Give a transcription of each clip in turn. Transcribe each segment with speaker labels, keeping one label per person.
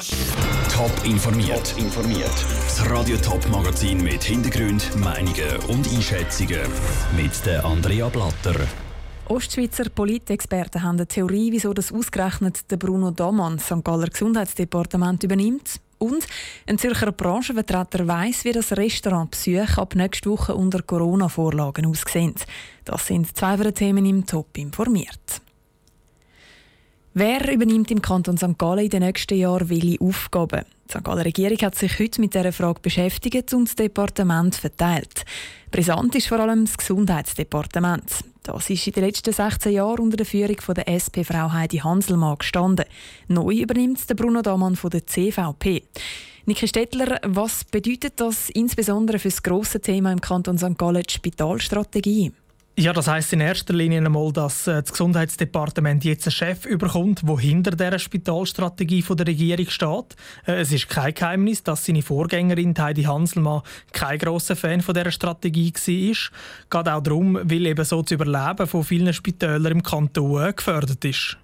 Speaker 1: Top informiert. informiert. Das Radio Top Magazin mit Hintergrund, Meinungen und Einschätzungen mit der Andrea Blatter.
Speaker 2: Ostschweizer Politexperten haben eine Theorie, wieso das ausgerechnet der Bruno Damann St. Galler Gesundheitsdepartement übernimmt. Und ein Zürcher Branchenvertreter weiss, wie das Restaurantbesuch ab nächster Woche unter Corona-Vorlagen aussehen. Das sind zwei den Themen im Top informiert. Wer übernimmt im Kanton St. Gallen in den nächsten Jahren welche Aufgaben? Die St. Gallen Regierung hat sich heute mit dieser Frage beschäftigt und das Departement verteilt. Brisant ist vor allem das Gesundheitsdepartement. Das ist in den letzten 16 Jahren unter der Führung von der SP-Frau Heidi Hanselmann gestanden. Neu übernimmt der Bruno Damann von der CVP. Niki Stettler, was bedeutet das insbesondere für das grosse Thema im Kanton St. Gallen, die Spitalstrategie?
Speaker 3: Ja, das heißt in erster Linie einmal, dass äh, das Gesundheitsdepartement jetzt einen Chef überkommt, der hinter der Spitalstrategie der Regierung steht. Äh, es ist kein Geheimnis, dass seine Vorgängerin Heidi Hanselmann kein grosser Fan von dieser Strategie war. Gerade auch darum, weil eben so das Überleben von vielen Spitälern im Kanton gefördert ist.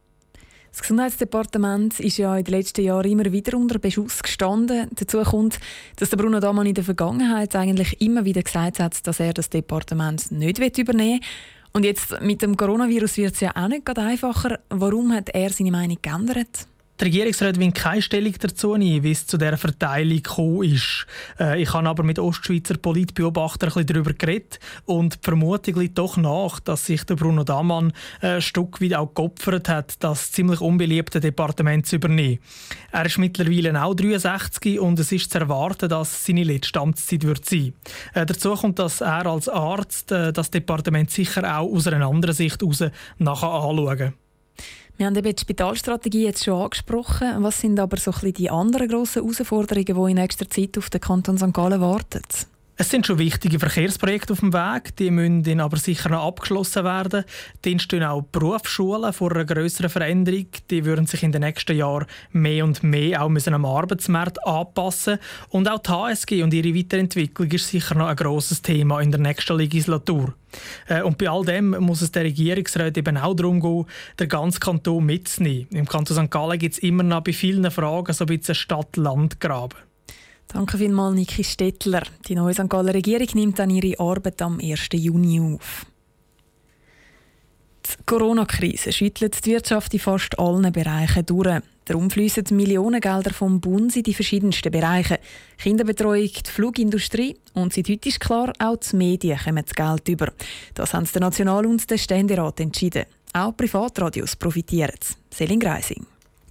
Speaker 2: Das Gesundheitsdepartement ist ja in den letzten Jahren immer wieder unter Beschuss gestanden. Dazu kommt, dass der Bruno Damann in der Vergangenheit eigentlich immer wieder gesagt hat, dass er das Departement nicht übernehmen will. Und jetzt mit dem Coronavirus wird es ja auch nicht einfacher. Warum hat er seine Meinung geändert?
Speaker 3: Die Regierungsräte will keine Stellung dazu nehmen, wie es zu dieser Verteilung gekommen ist. Äh, ich habe aber mit Ostschweizer Politbeobachtern ein darüber geredet und die Vermutung liegt doch nach, dass sich der Bruno Damann äh, ein Stück weit auch geopfert hat, das ziemlich unbeliebte Departement zu übernehmen. Er ist mittlerweile auch 63 und es ist zu erwarten, dass seine letzte Amtszeit wird sein. Äh, dazu kommt, dass er als Arzt das Departement sicher auch aus einer anderen Sicht heraus nachher anschauen kann.
Speaker 2: Wir haben eben die Spitalstrategie jetzt schon angesprochen. Was sind aber so ein bisschen die anderen grossen Herausforderungen, die in nächster Zeit auf den Kanton St. Gallen warten?
Speaker 3: Es sind schon wichtige Verkehrsprojekte auf dem Weg, die müssen aber sicher noch abgeschlossen werden. Dann stehen auch Berufsschulen vor einer größeren Veränderung. Die würden sich in den nächsten Jahren mehr und mehr auch müssen am Arbeitsmarkt anpassen. Und auch die HSG und ihre Weiterentwicklung ist sicher noch ein grosses Thema in der nächsten Legislatur. Äh, und bei all dem muss es der Regierungsrat eben auch darum gehen, den ganzen Kanton mitzunehmen. Im Kanton St. Gallen gibt es immer noch bei vielen Fragen so ein bisschen Stadt-Land-Graben.
Speaker 2: Danke vielmals, Niki Stettler. Die neue St. Galler Regierung nimmt dann ihre Arbeit am 1. Juni auf. Die Corona-Krise schüttelt die Wirtschaft in fast allen Bereichen durch. Darum fließen Millionengelder vom Bund in die verschiedensten Bereiche. Kinderbetreuung, die Flugindustrie und seit heute ist klar, auch die Medien kommen das Geld über. Das haben der National- und der Ständerat entschieden. Auch Privatradios profitieren. Selin Greising.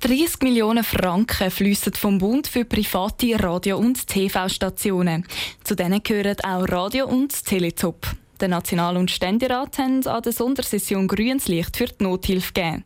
Speaker 4: 30 Millionen Franken fließen vom Bund für private Radio- und TV-Stationen. Zu denen gehören auch Radio und Teletop. Der National- und Ständerat haben an der Sondersession grünes Licht für die Nothilfe gegeben.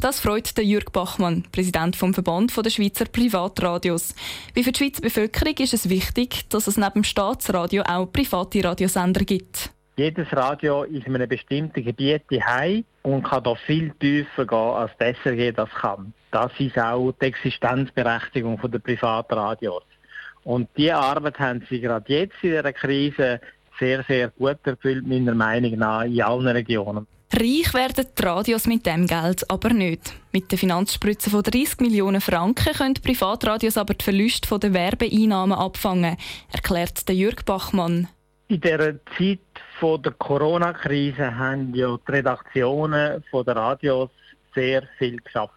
Speaker 4: Das freut der Jürg Bachmann, Präsident vom Verband der Schweizer Privatradios. Wie für die Schweizer Bevölkerung ist es wichtig, dass es neben dem Staatsradio auch private Radiosender gibt.
Speaker 5: Jedes Radio ist in einem bestimmten Gebiet heim und kann da viel tiefer gehen, als SRG das kann. Das ist auch die Existenzberechtigung der Privatradios. Und diese Arbeit haben sie gerade jetzt in dieser Krise sehr, sehr gut erfüllt, meiner Meinung nach, in allen Regionen.
Speaker 4: Reich werden die Radios mit dem Geld aber nicht. Mit der Finanzspritze von 30 Millionen Franken können die Privatradios aber die Verluste der Werbeeinnahmen abfangen, erklärt der Jürg Bachmann.
Speaker 5: In dieser Zeit der Corona-Krise haben ja die Redaktionen der Radios sehr viel geschafft.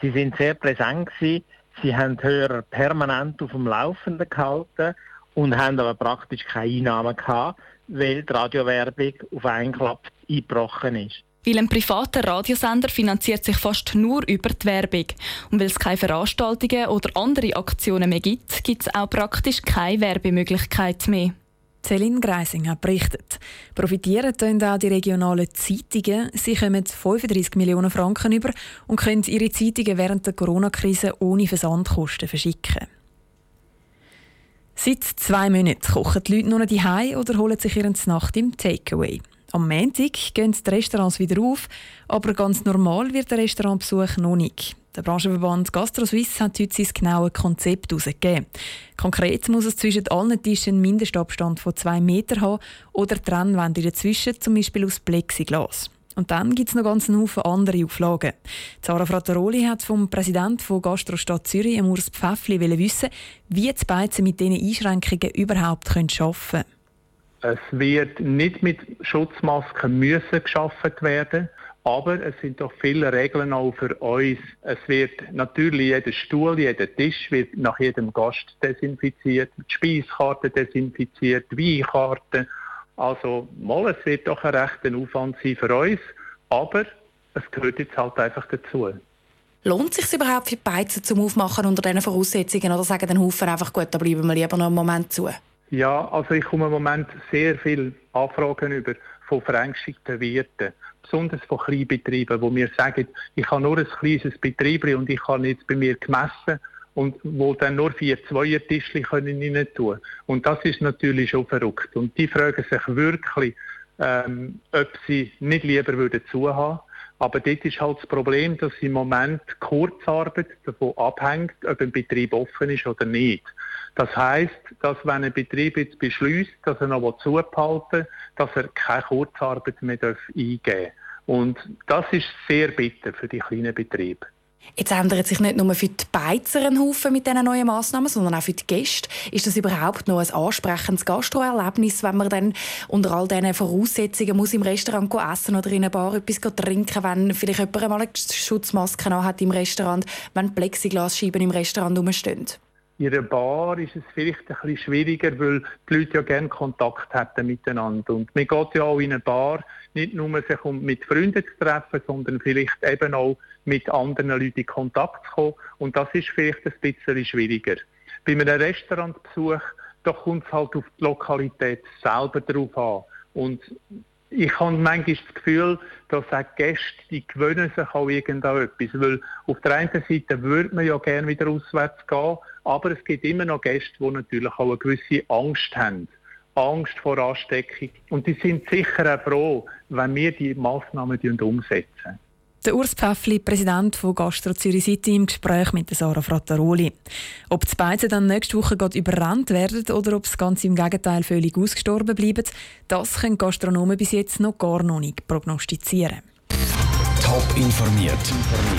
Speaker 5: Sie sind sehr präsent gewesen. Sie haben Hörer permanent auf dem Laufenden gehalten und haben aber praktisch keine Einnahmen gehabt, weil die Radiowerbung auf einen Klapp eingebrochen ist.
Speaker 4: Weil ein privater Radiosender finanziert sich fast nur über die Werbung. Und weil es keine Veranstaltungen oder andere Aktionen mehr gibt, gibt es auch praktisch keine Werbemöglichkeit mehr.
Speaker 2: Celine Greising hat berichtet. Profitieren tun auch die regionalen Zeitungen. Sie kommen 35 Millionen Franken über und können ihre Zeitungen während der Corona-Krise ohne Versandkosten verschicken. Seit zwei Monaten kochen die Leute nur die oder holen sich ihren Nacht im Takeaway. Am Montag gehen die Restaurants wieder auf, aber ganz normal wird der Restaurantbesuch noch nicht. Der Branchenverband GastroSuisse hat heute sein genaues Konzept herausgegeben. Konkret muss es zwischen allen Tischen einen Mindestabstand von zwei Metern haben oder Trennwände dazwischen, zum Beispiel aus Plexiglas. Und dann gibt es noch ganz einen Haufen andere Auflagen. Zara Frattaroli hat vom Präsidenten von Gastrostadt Zürich, Urs Pfäffli, wissen, wie die Beizen mit diesen Einschränkungen überhaupt arbeiten können.
Speaker 6: Es wird nicht mit Schutzmasken müssen geschaffen werden, aber es sind doch viele Regeln auch für uns. Es wird natürlich jeder Stuhl, jeder Tisch wird nach jedem Gast desinfiziert, die Speiskarte desinfiziert, die Weinkarte. Also mal, es wird doch ein rechter Aufwand sein für uns, aber es gehört jetzt halt einfach dazu.
Speaker 7: Lohnt es sich überhaupt für die Beizen zum Aufmachen unter diesen Voraussetzungen oder sagen den Haufen einfach gut, da bleiben wir lieber noch einen Moment zu?
Speaker 6: Ja, also ich komme im Moment sehr viele Anfragen über von verängstigten Wirten, besonders von Kleinbetrieben, wo mir sagen, ich habe nur ein kleines Betrieb und ich habe jetzt bei mir gemessen und wo dann nur vier Zweiertischli können rein tun. Und das ist natürlich schon verrückt. Und die fragen sich wirklich, ähm, ob sie nicht lieber würden zuhaben. Aber dort ist halt das Problem, dass im Moment Kurzarbeit davon abhängt, ob ein Betrieb offen ist oder nicht. Das heißt, dass wenn ein Betrieb jetzt beschließt, dass er noch zubehalten dass er keine Kurzarbeit mehr eingeben darf. Und das ist sehr bitter für die kleinen Betriebe.
Speaker 7: Jetzt ändert sich nicht nur für die Beizer ein Haufen mit diesen neuen Massnahmen, sondern auch für die Gäste. Ist das überhaupt noch ein ansprechendes Gastroerlebnis, wenn man dann unter all diesen Voraussetzungen muss im Restaurant essen oder in einer Bar etwas trinken, wenn vielleicht jemand mal eine Schutzmaske hat im Restaurant, wenn Plexiglasscheiben im Restaurant rumstehen?
Speaker 6: In einer Bar ist es vielleicht ein bisschen schwieriger, weil die Leute ja gerne Kontakt hätten miteinander. Und man geht ja auch in eine Bar, nicht nur sich um mit Freunden zu treffen, sondern vielleicht eben auch mit anderen Leuten in Kontakt zu kommen. Und das ist vielleicht ein bisschen schwieriger. Bei einem Restaurantbesuch, da kommt es halt auf die Lokalität selber drauf an. Und ich habe manchmal das Gefühl, dass auch Gäste, die gewöhnen sich auch irgendetwas. Weil auf der einen Seite würde man ja gerne wieder auswärts gehen, aber es gibt immer noch Gäste, die natürlich auch eine gewisse Angst haben. Angst vor Ansteckung. Und die sind sicher auch froh, wenn wir die Massnahmen umsetzen.
Speaker 2: Der Urs Pfäffli, Präsident von Gastro Zürich City, im Gespräch mit Sarah Frattaroli. Ob die Beizen dann nächste Woche gerade überrannt werden oder ob es ganz im Gegenteil völlig ausgestorben bleiben, das können Gastronomen bis jetzt noch gar noch nicht prognostizieren.
Speaker 1: Top informiert,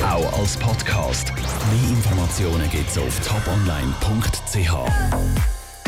Speaker 1: auch als Podcast. Mehr Informationen gibt es auf toponline.ch.